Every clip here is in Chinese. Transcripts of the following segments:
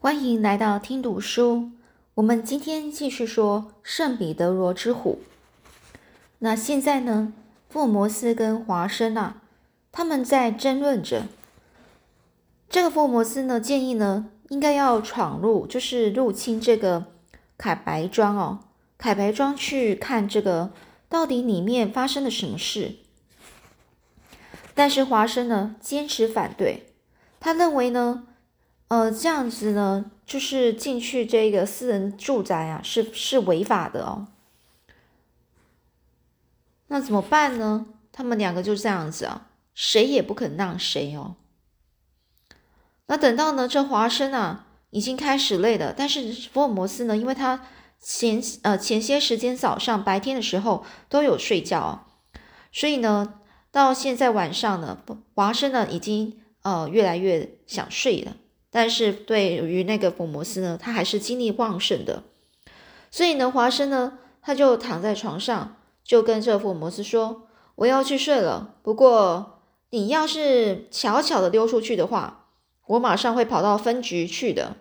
欢迎来到听读书。我们今天继续说圣彼得罗之虎。那现在呢，福摩斯跟华生啊，他们在争论着。这个福摩斯呢，建议呢，应该要闯入，就是入侵这个凯白庄哦，凯白庄去看这个到底里面发生了什么事。但是华生呢，坚持反对，他认为呢。呃，这样子呢，就是进去这个私人住宅啊，是是违法的哦。那怎么办呢？他们两个就这样子啊，谁也不肯让谁哦。那等到呢，这华生啊已经开始累了，但是福尔摩斯呢，因为他前呃前些时间早上白天的时候都有睡觉，所以呢，到现在晚上呢，华生呢已经呃越来越想睡了。但是对于那个福尔摩斯呢，他还是精力旺盛的，所以呢，华生呢，他就躺在床上，就跟这福尔摩斯说：“我要去睡了。不过你要是悄悄的溜出去的话，我马上会跑到分局去的。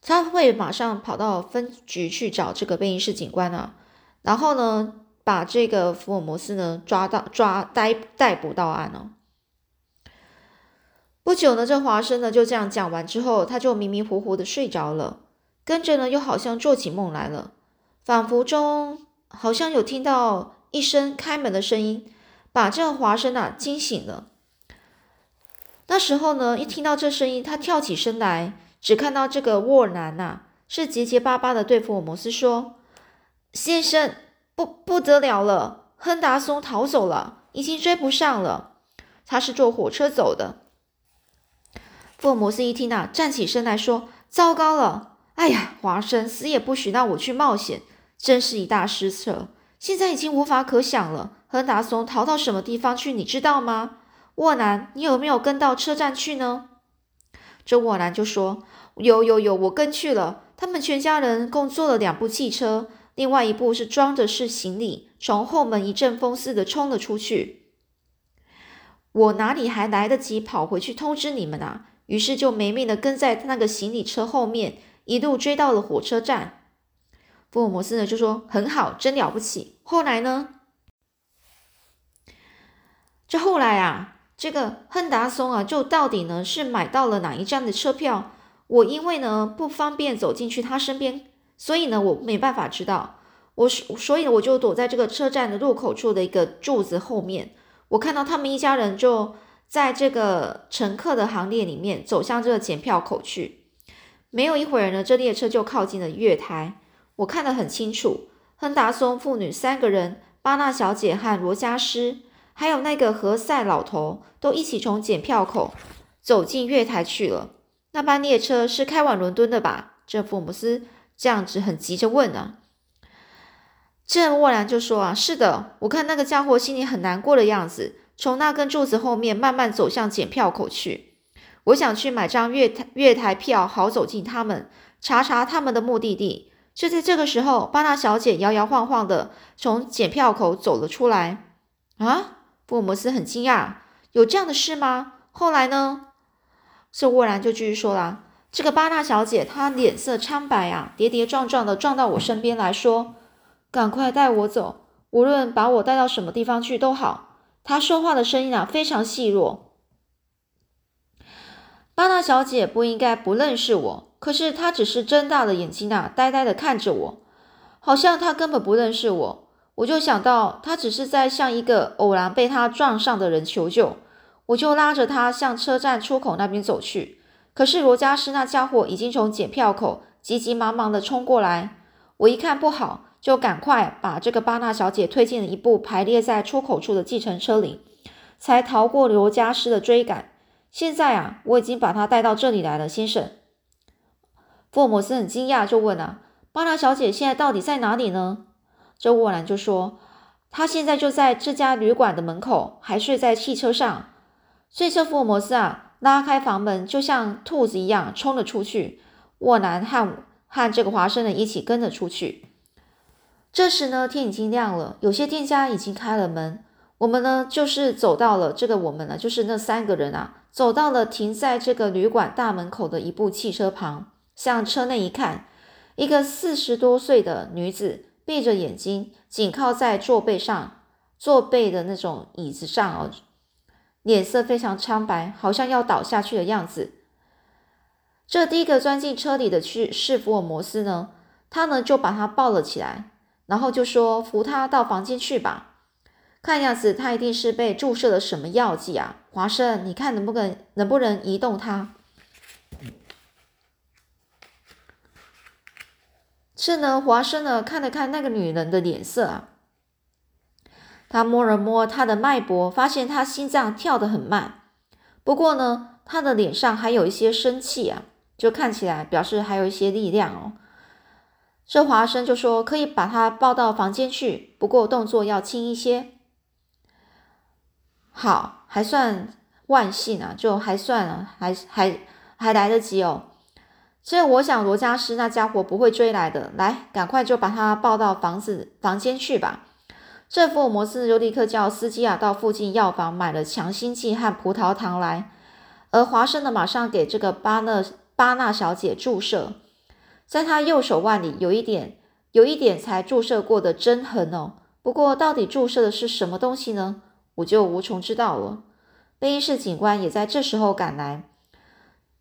他会马上跑到分局去找这个贝因士警官啊，然后呢，把这个福尔摩斯呢抓到抓逮逮捕到案哦。”不久呢，这华生呢就这样讲完之后，他就迷迷糊糊的睡着了，跟着呢又好像做起梦来了，仿佛中好像有听到一声开门的声音，把这华生啊惊醒了。那时候呢，一听到这声音，他跳起身来，只看到这个沃南呐是结结巴巴的对福尔摩斯说：“先生，不不得了了，亨达松逃走了，已经追不上了，他是坐火车走的。”福尔摩斯一听啊，站起身来说：“糟糕了！哎呀，华生死也不许让我去冒险，真是一大失策。现在已经无法可想了。亨达松逃到什么地方去？你知道吗？沃南，你有没有跟到车站去呢？”这沃南就说：“有有有，我跟去了。他们全家人共坐了两部汽车，另外一部是装的是行李，从后门一阵风似的冲了出去。我哪里还来得及跑回去通知你们啊？”于是就没命的跟在他那个行李车后面，一路追到了火车站。福尔摩斯呢就说：“很好，真了不起。”后来呢？这后来啊，这个亨达松啊，就到底呢是买到了哪一站的车票？我因为呢不方便走进去他身边，所以呢我没办法知道。我所以我就躲在这个车站的入口处的一个柱子后面。我看到他们一家人就。在这个乘客的行列里面，走向这个检票口去。没有一会儿呢，这列车就靠近了月台。我看得很清楚，亨达松父女三个人、巴纳小姐和罗加斯，还有那个何塞老头，都一起从检票口走进月台去了。那班列车是开往伦敦的吧？这福姆斯这样子很急着问啊。这沃兰就说啊：“是的，我看那个家伙心里很难过的样子。”从那根柱子后面慢慢走向检票口去。我想去买张月台月台票，好走进他们，查查他们的目的地。就在这个时候，巴纳小姐摇摇晃晃的从检票口走了出来。啊，福尔摩斯很惊讶，有这样的事吗？后来呢？这沃兰就继续说了：“这个巴纳小姐，她脸色苍白啊，跌跌撞撞的撞到我身边来说：‘赶快带我走，无论把我带到什么地方去都好。’”他说话的声音啊，非常细弱。巴纳小姐不应该不认识我，可是她只是睁大了眼睛啊，呆呆的看着我，好像她根本不认识我。我就想到，她只是在向一个偶然被她撞上的人求救，我就拉着她向车站出口那边走去。可是罗加斯那家伙已经从检票口急急忙忙的冲过来，我一看不好。就赶快把这个巴纳小姐推进了一部排列在出口处的计程车里，才逃过罗加斯的追赶。现在啊，我已经把她带到这里来了，先生。福尔摩斯很惊讶，就问啊：“巴纳小姐现在到底在哪里呢？”这沃兰就说：“她现在就在这家旅馆的门口，还睡在汽车上。”所以福尔摩斯啊，拉开房门，就像兔子一样冲了出去。沃兰和和这个华生人一起跟了出去。这时呢，天已经亮了，有些店家已经开了门。我们呢，就是走到了这个，我们呢，就是那三个人啊，走到了停在这个旅馆大门口的一部汽车旁，向车内一看，一个四十多岁的女子闭着眼睛，紧靠在座背上，坐背的那种椅子上哦，脸色非常苍白，好像要倒下去的样子。这第一个钻进车里的去是福尔摩斯呢，他呢就把他抱了起来，然后就说扶他到房间去吧。看样子他一定是被注射了什么药剂啊，华生，你看能不能能不能移动他？是呢，华生呢看了看那个女人的脸色啊，他摸了摸她的脉搏，发现她心脏跳得很慢，不过呢，她的脸上还有一些生气啊，就看起来表示还有一些力量哦。这华生就说可以把他抱到房间去，不过动作要轻一些。好，还算万幸啊，就还算了，还还还来得及哦。这我想罗家师那家伙不会追来的，来，赶快就把他抱到房子房间去吧。这福尔摩斯就立刻叫司机啊到附近药房买了强心剂和葡萄糖来，而华生呢马上给这个巴纳巴纳小姐注射，在他右手腕里有一点有一点才注射过的针痕哦。不过到底注射的是什么东西呢？我就无从知道了。贝伊士警官也在这时候赶来，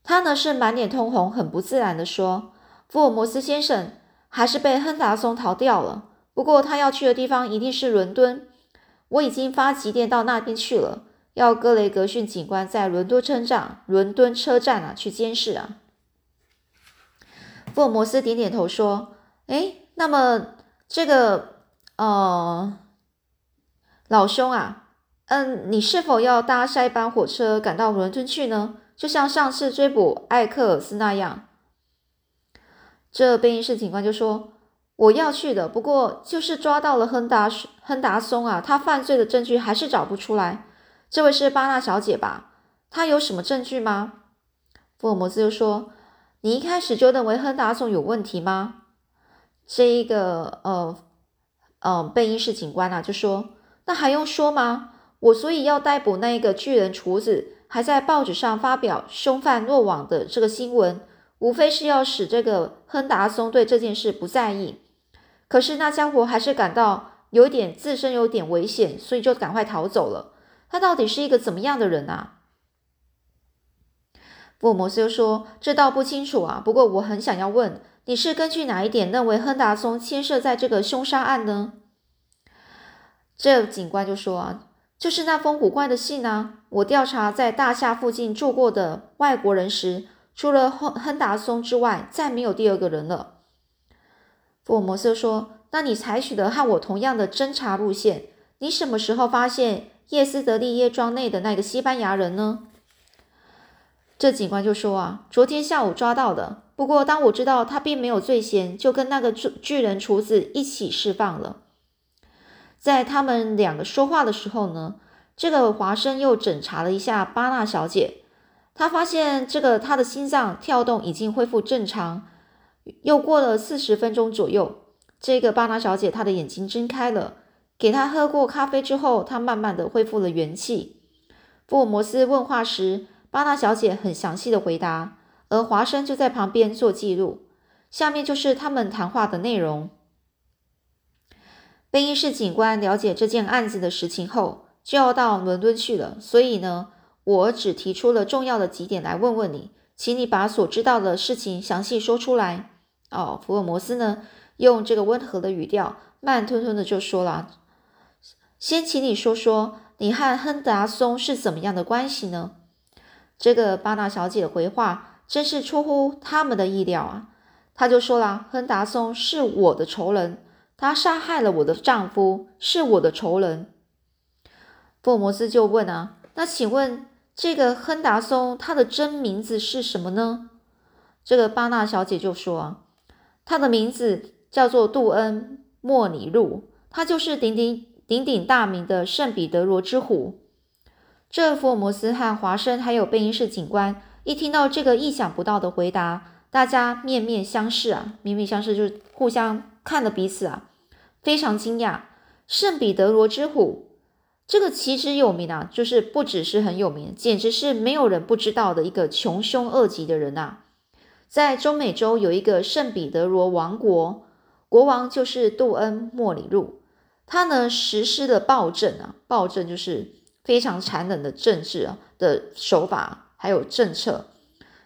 他呢是满脸通红，很不自然的说：“福尔摩斯先生还是被亨达松逃掉了。不过他要去的地方一定是伦敦，我已经发急电到那边去了，要格雷格逊警官在伦敦车站、伦敦车站啊去监视啊。”福尔摩斯点点头说：“哎，那么这个，呃，老兄啊。”嗯，你是否要搭下一班火车赶到伦敦去呢？就像上次追捕艾克尔斯那样。这贝因士警官就说：“我要去的，不过就是抓到了亨达亨达松啊，他犯罪的证据还是找不出来。这位是巴纳小姐吧？她有什么证据吗？”福尔摩斯就说：“你一开始就认为亨达松有问题吗？”这一个呃呃贝因士警官啊就说：“那还用说吗？”我所以要逮捕那一个巨人厨子，还在报纸上发表凶犯落网的这个新闻，无非是要使这个亨达松对这件事不在意。可是那家伙还是感到有点自身有点危险，所以就赶快逃走了。他到底是一个怎么样的人啊？福尔摩斯又说：“这倒不清楚啊，不过我很想要问，你是根据哪一点认为亨达松牵涉在这个凶杀案呢？”这警官就说：“啊。”就是那封古怪的信啊！我调查在大厦附近住过的外国人时，除了亨亨达松之外，再没有第二个人了。福尔摩斯说：“那你采取的和我同样的侦查路线，你什么时候发现叶斯德利耶庄内的那个西班牙人呢？”这警官就说：“啊，昨天下午抓到的。不过当我知道他并没有罪嫌，就跟那个巨巨人厨子一起释放了。”在他们两个说话的时候呢，这个华生又检查了一下巴纳小姐，他发现这个他的心脏跳动已经恢复正常。又过了四十分钟左右，这个巴纳小姐她的眼睛睁开了。给她喝过咖啡之后，她慢慢的恢复了元气。福尔摩斯问话时，巴纳小姐很详细的回答，而华生就在旁边做记录。下面就是他们谈话的内容。贝因士警官了解这件案子的实情后，就要到伦敦去了。所以呢，我只提出了重要的几点来问问你，请你把所知道的事情详细说出来。哦，福尔摩斯呢，用这个温和的语调，慢吞吞的就说了：“先请你说说，你和亨达松是怎么样的关系呢？”这个巴纳小姐的回话真是出乎他们的意料啊！她就说了：“亨达松是我的仇人。”他杀害了我的丈夫，是我的仇人。福尔摩斯就问啊，那请问这个亨达松他的真名字是什么呢？这个巴纳小姐就说啊，他的名字叫做杜恩·莫尼路，他就是鼎鼎鼎鼎大名的圣彼得罗之虎。这福尔摩斯和华生还有贝因士警官一听到这个意想不到的回答，大家面面相视啊，面面相视就互相看了彼此啊。非常惊讶，圣彼得罗之虎这个其实有名啊，就是不只是很有名，简直是没有人不知道的一个穷凶恶极的人啊。在中美洲有一个圣彼得罗王国，国王就是杜恩莫里路。他呢实施了暴政啊，暴政就是非常残忍的政治啊的手法，还有政策。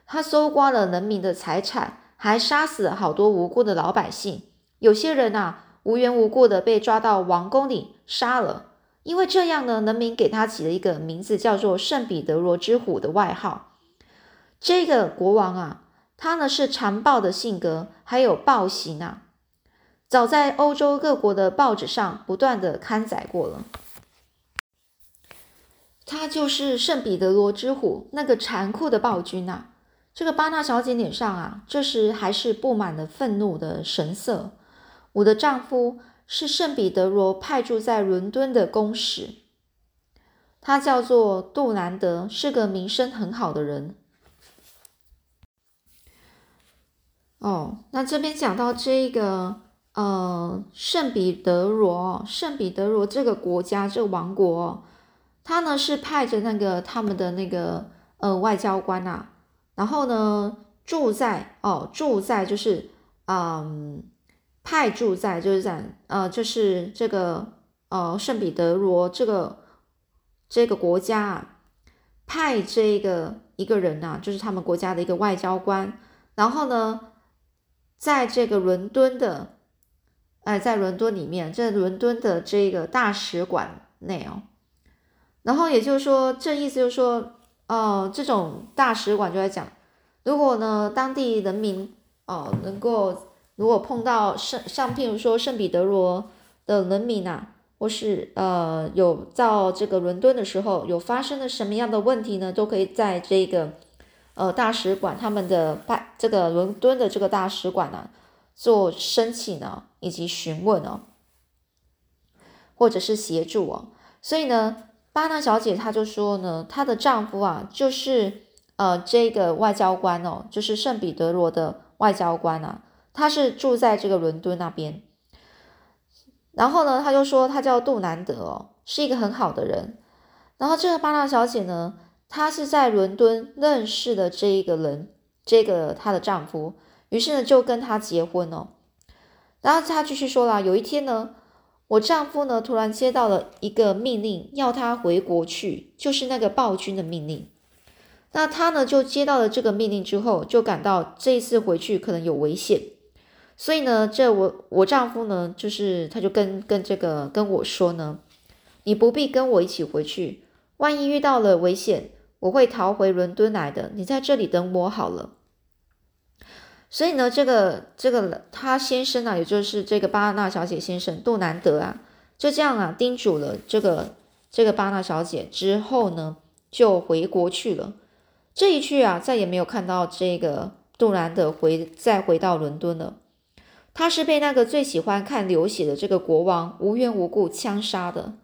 他搜刮了人民的财产，还杀死了好多无辜的老百姓。有些人啊无缘无故的被抓到王宫里杀了。因为这样呢，人民给他起了一个名字，叫做圣彼得罗之虎的外号。这个国王啊，他呢是残暴的性格，还有暴行啊。早在欧洲各国的报纸上不断的刊载过了，他就是圣彼得罗之虎那个残酷的暴君呐。这个巴纳小姐脸上啊，这时还是布满了愤怒的神色。我的丈夫是圣彼得罗派驻在伦敦的公使，他叫做杜兰德，是个名声很好的人。哦，那这边讲到这个。呃，圣彼得罗，圣彼得罗这个国家，这个王国，他呢是派着那个他们的那个呃外交官呐，然后呢住在哦住在就是嗯派住在就是在呃就是这个呃圣彼得罗这个这个国家啊派这个一个人呐，就是他们国家的一个外交官，然后呢在这个伦敦的。哎，在伦敦里面，在伦敦的这个大使馆内哦，然后也就是说，这意思就是说，哦，这种大使馆就在讲，如果呢，当地人民哦，能够如果碰到圣像譬如说圣彼得罗的人民呐，或是呃有到这个伦敦的时候，有发生了什么样的问题呢，都可以在这个呃大使馆他们的办这个伦敦的这个大使馆呢。做申请呢，以及询问哦，或者是协助哦，所以呢，巴纳小姐她就说呢，她的丈夫啊，就是呃这个外交官哦，就是圣彼得罗的外交官啊，他是住在这个伦敦那边，然后呢，他就说他叫杜南德哦，是一个很好的人，然后这个巴纳小姐呢，她是在伦敦认识的这一个人，这个她的丈夫。于是呢，就跟他结婚了。然后他继续说了，有一天呢，我丈夫呢突然接到了一个命令，要他回国去，就是那个暴君的命令。那他呢就接到了这个命令之后，就感到这一次回去可能有危险。所以呢，这我我丈夫呢，就是他就跟跟这个跟我说呢，你不必跟我一起回去，万一遇到了危险，我会逃回伦敦来的。你在这里等我好了。所以呢，这个这个他先生啊，也就是这个巴纳小姐先生杜南德啊，就这样啊叮嘱了这个这个巴纳小姐之后呢，就回国去了。这一去啊，再也没有看到这个杜南德回再回到伦敦了。他是被那个最喜欢看流血的这个国王无缘无故枪杀的，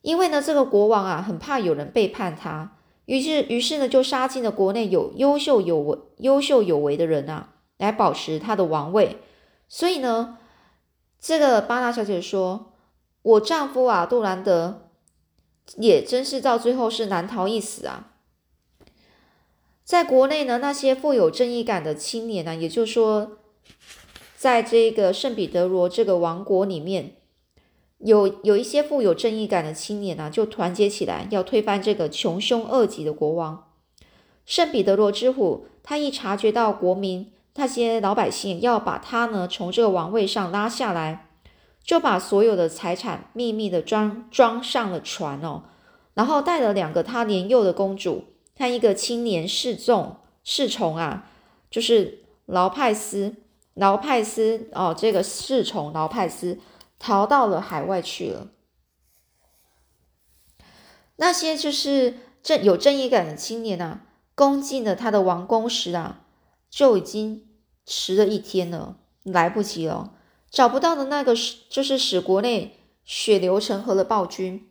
因为呢，这个国王啊很怕有人背叛他。于是，于是呢，就杀进了国内有优秀有为、优秀有为的人啊，来保持他的王位。所以呢，这个巴纳小姐说：“我丈夫啊，杜兰德也真是到最后是难逃一死啊。”在国内呢，那些富有正义感的青年呢，也就是说，在这个圣彼得罗这个王国里面。有有一些富有正义感的青年啊，就团结起来要推翻这个穷凶恶极的国王圣彼得罗之虎。他一察觉到国民那些老百姓要把他呢从这个王位上拉下来，就把所有的财产秘密的装装上了船哦，然后带了两个他年幼的公主和一个青年侍从侍从啊，就是劳派斯劳派斯哦，这个侍从劳派斯。逃到了海外去了。那些就是正有正义感的青年啊，攻进了他的王宫时啊，就已经迟了一天了，来不及了。找不到的那个就是使国内血流成河的暴君，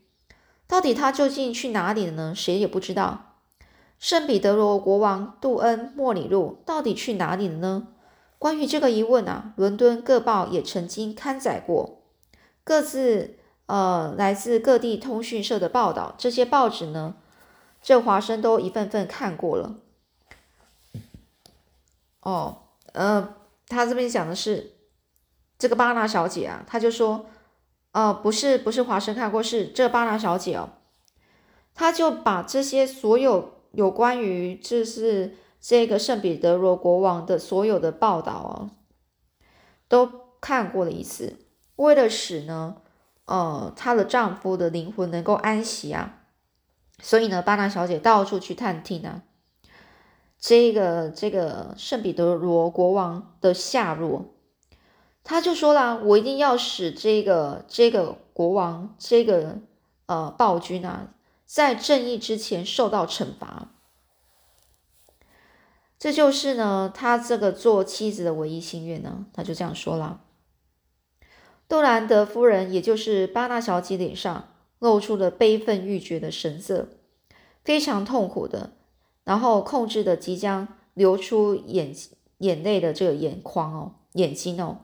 到底他究竟去哪里了呢？谁也不知道。圣彼得罗国王杜恩莫里路到底去哪里了呢？关于这个疑问啊，伦敦各报也曾经刊载过。各自呃来自各地通讯社的报道，这些报纸呢，这华生都一份份看过了。哦，呃，他这边讲的是这个巴拿小姐啊，他就说，呃，不是不是华生看过，是这巴拿小姐哦，他就把这些所有有关于这是这个圣彼得罗国王的所有的报道哦，都看过了一次，为了使呢，呃，她的丈夫的灵魂能够安息啊，所以呢，巴拿小姐到处去探听啊。这个这个圣彼得罗国王的下落，他就说了：“我一定要使这个这个国王这个呃暴君啊，在正义之前受到惩罚。”这就是呢，他这个做妻子的唯一心愿呢。他就这样说了。杜兰德夫人，也就是巴纳小姐脸上露出了悲愤欲绝的神色，非常痛苦的。然后控制的即将流出眼眼泪的这个眼眶哦，眼睛哦，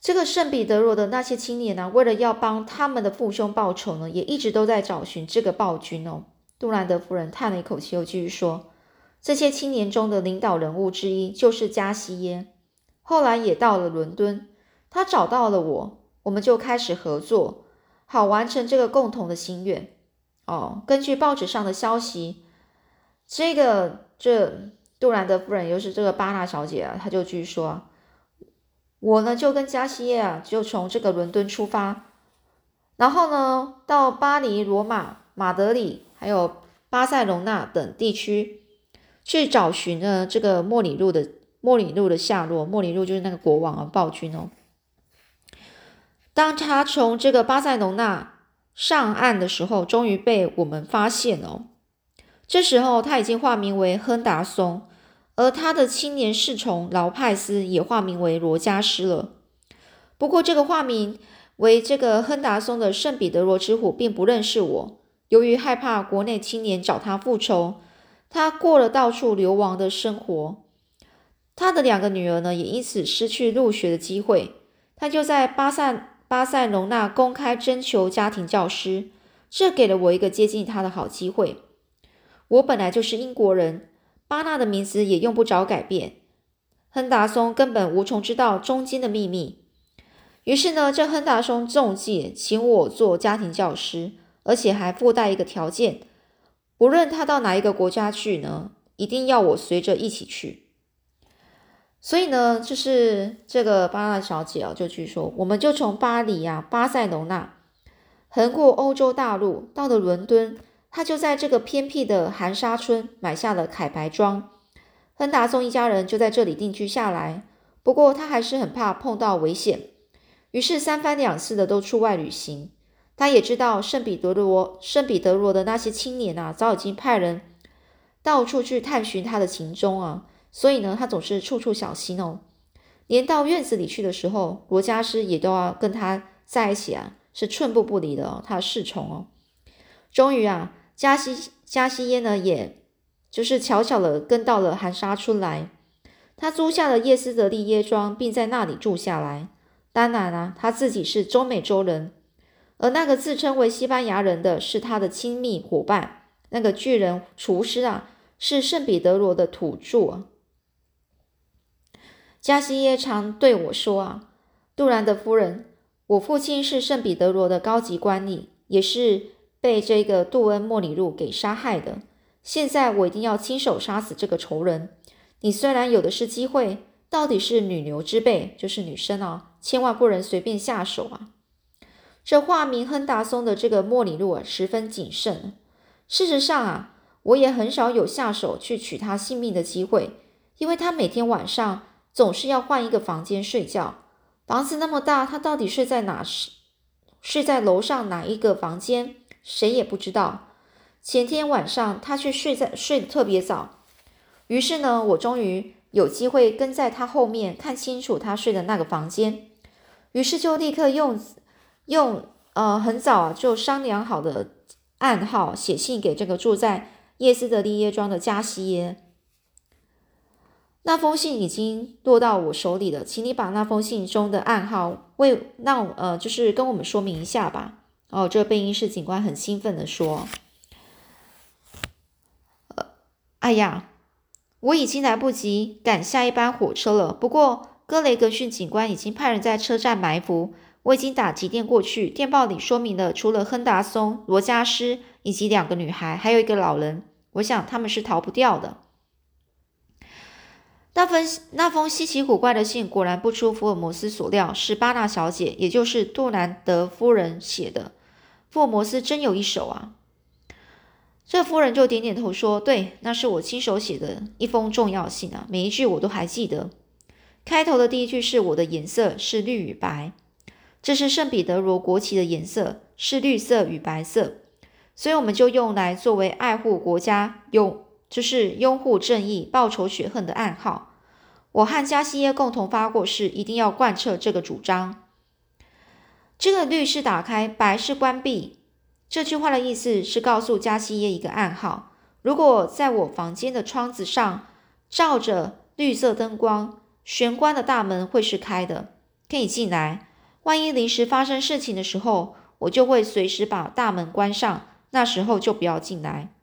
这个圣彼得罗的那些青年呢，为了要帮他们的父兄报仇呢，也一直都在找寻这个暴君哦。杜兰德夫人叹了一口气，又继续说：“这些青年中的领导人物之一就是加西耶，后来也到了伦敦，他找到了我，我们就开始合作，好完成这个共同的心愿。”哦，根据报纸上的消息，这个这杜兰德夫人，又是这个巴纳小姐啊，她就据说：“我呢就跟加西耶啊，就从这个伦敦出发，然后呢到巴黎、罗马、马德里，还有巴塞隆纳等地区去找寻呢这个莫里路的莫里路的下落。莫里路就是那个国王啊，暴君哦。当他从这个巴塞隆纳。”上岸的时候，终于被我们发现哦。这时候他已经化名为亨达松，而他的青年侍从劳派斯也化名为罗加斯了。不过，这个化名为这个亨达松的圣彼得罗之虎并不认识我。由于害怕国内青年找他复仇，他过了到处流亡的生活。他的两个女儿呢，也因此失去入学的机会。他就在巴塞。巴塞隆纳公开征求家庭教师，这给了我一个接近他的好机会。我本来就是英国人，巴纳的名字也用不着改变。亨达松根本无从知道中间的秘密。于是呢，这亨达松中计，请我做家庭教师，而且还附带一个条件：不论他到哪一个国家去呢，一定要我随着一起去。所以呢，就是这个巴纳小姐啊，就据说，我们就从巴黎啊，巴塞隆纳，横过欧洲大陆，到了伦敦。她就在这个偏僻的含沙村买下了凯白庄，亨达松一家人就在这里定居下来。不过他还是很怕碰到危险，于是三番两次的都出外旅行。他也知道圣彼得罗、圣彼得罗的那些青年啊，早已经派人到处去探寻他的行踪啊。所以呢，他总是处处小心哦，连到院子里去的时候，罗家师也都要跟他在一起啊，是寸步不离的哦，他的侍从哦。终于啊，加西加西耶呢，也就是悄悄的跟到了含沙村来，他租下了叶斯德利耶庄，并在那里住下来。当然啊，他自己是中美洲人，而那个自称为西班牙人的是他的亲密伙伴，那个巨人厨师啊，是圣彼得罗的土著。加西耶常对我说：“啊，杜兰的夫人，我父亲是圣彼得罗的高级官吏，也是被这个杜恩莫里路给杀害的。现在我一定要亲手杀死这个仇人。你虽然有的是机会，到底是女牛之辈，就是女生啊，千万不能随便下手啊。”这化名亨达松的这个莫里路啊，十分谨慎。事实上啊，我也很少有下手去取他性命的机会，因为他每天晚上。总是要换一个房间睡觉，房子那么大，他到底睡在哪？是睡在楼上哪一个房间？谁也不知道。前天晚上他却睡在睡得特别早，于是呢，我终于有机会跟在他后面看清楚他睡的那个房间，于是就立刻用用呃很早就商量好的暗号写信给这个住在叶斯德利耶庄的加西耶。那封信已经落到我手里了，请你把那封信中的暗号为那呃，就是跟我们说明一下吧。哦，这个贝因士警官很兴奋的说：“呃，哎呀，我已经来不及赶下一班火车了。不过格雷格逊警官已经派人在车站埋伏，我已经打急电过去。电报里说明了，除了亨达松、罗加斯以及两个女孩，还有一个老人。我想他们是逃不掉的。”那封那封稀奇古怪的信果然不出福尔摩斯所料，是巴纳小姐，也就是杜兰德夫人写的。福尔摩斯真有一手啊！这夫人就点点头说：“对，那是我亲手写的一封重要信啊，每一句我都还记得。开头的第一句是我的颜色是绿与白，这是圣彼得罗国旗的颜色，是绿色与白色，所以我们就用来作为爱护国家用。”就是拥护正义、报仇雪恨的暗号。我和加西耶共同发过誓，一定要贯彻这个主张。这个绿是打开，白是关闭。这句话的意思是告诉加西耶一个暗号：如果在我房间的窗子上照着绿色灯光，玄关的大门会是开的，可以进来。万一临时发生事情的时候，我就会随时把大门关上，那时候就不要进来。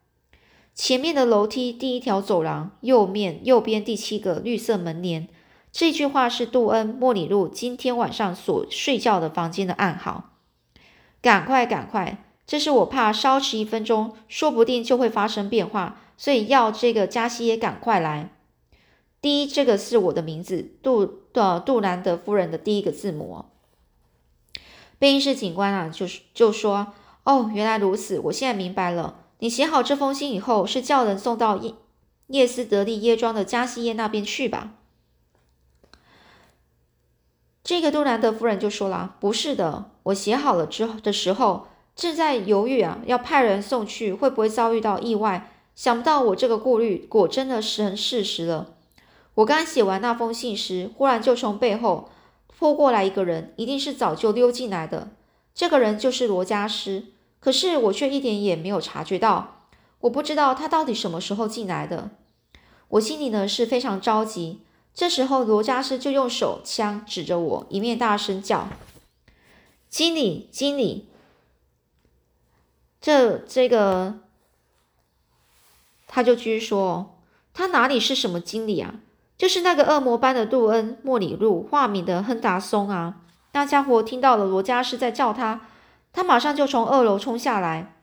前面的楼梯，第一条走廊，右面右边第七个绿色门帘。这句话是杜恩·莫里路今天晚上所睡觉的房间的暗号。赶快，赶快！这是我怕稍迟一分钟，说不定就会发生变化，所以要这个加西耶赶快来。第一，这个是我的名字，杜呃杜兰德夫人的第一个字母。贝因士警官啊，就是就说：“哦，原来如此，我现在明白了。”你写好这封信以后，是叫人送到叶叶斯德利耶庄的加西耶那边去吧？这个杜兰德夫人就说了：“不是的，我写好了之后的时候，正在犹豫啊，要派人送去，会不会遭遇到意外？想不到我这个顾虑果真的成事实了。我刚写完那封信时，忽然就从背后扑过来一个人，一定是早就溜进来的。这个人就是罗加斯。”可是我却一点也没有察觉到，我不知道他到底什么时候进来的。我心里呢是非常着急。这时候罗加斯就用手枪指着我，一面大声叫：“经理，经理！”这这个，他就继续说：“他哪里是什么经理啊？就是那个恶魔般的杜恩·莫里路，化名的亨达松啊！那家伙听到了罗加斯在叫他。”他马上就从二楼冲下来，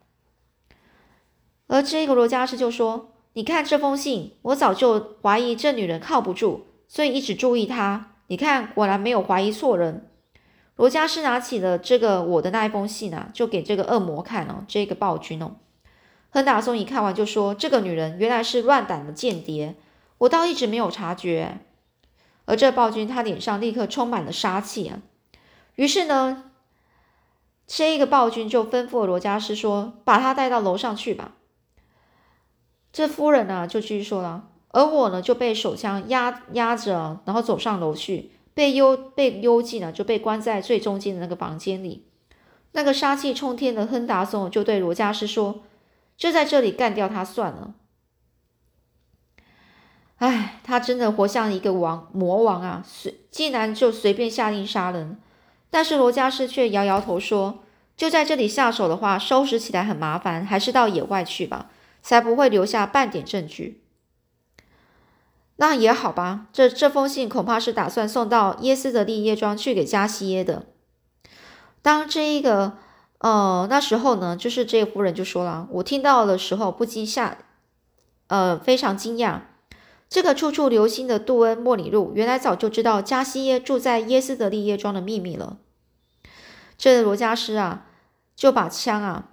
而这个罗加斯就说：“你看这封信，我早就怀疑这女人靠不住，所以一直注意她。你看，果然没有怀疑错人。”罗加斯拿起了这个我的那一封信啊，就给这个恶魔看哦，这个暴君哦。亨达松一看完就说：“这个女人原来是乱党的间谍，我倒一直没有察觉。”而这暴君他脸上立刻充满了杀气啊，于是呢。这一个暴君就吩咐罗加斯说：“把他带到楼上去吧。”这夫人呢就继续说了，而我呢就被手枪压压着，然后走上楼去，被幽被幽禁了，就被关在最中间的那个房间里。那个杀气冲天的亨达松就对罗加斯说：“就在这里干掉他算了。”哎，他真的活像一个王魔王啊！随竟然就随便下令杀人。但是罗加斯却摇摇头说：“就在这里下手的话，收拾起来很麻烦，还是到野外去吧，才不会留下半点证据。”那也好吧，这这封信恐怕是打算送到耶斯德利耶庄去给加西耶的。当这一个呃那时候呢，就是这个夫人就说了：“我听到的时候不禁吓，呃非常惊讶。”这个处处留心的杜恩·莫里路，原来早就知道加西耶住在耶斯德利耶庄的秘密了。这罗加斯啊，就把枪啊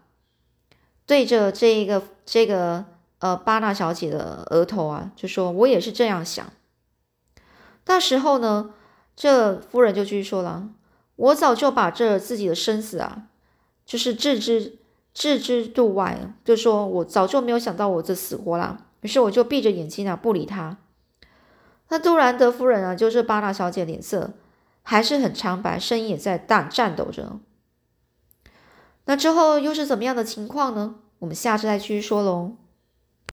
对着这个这个呃巴纳小姐的额头啊，就说：“我也是这样想。”那时候呢，这夫人就继续说了：“我早就把这自己的生死啊，就是置之置之度外，就说我早就没有想到我这死活啦。”于是我就闭着眼睛啊，不理他。那杜兰德夫人啊，就是巴纳小姐，脸色还是很苍白，声音也在大颤抖着。那之后又是怎么样的情况呢？我们下次再继续说喽。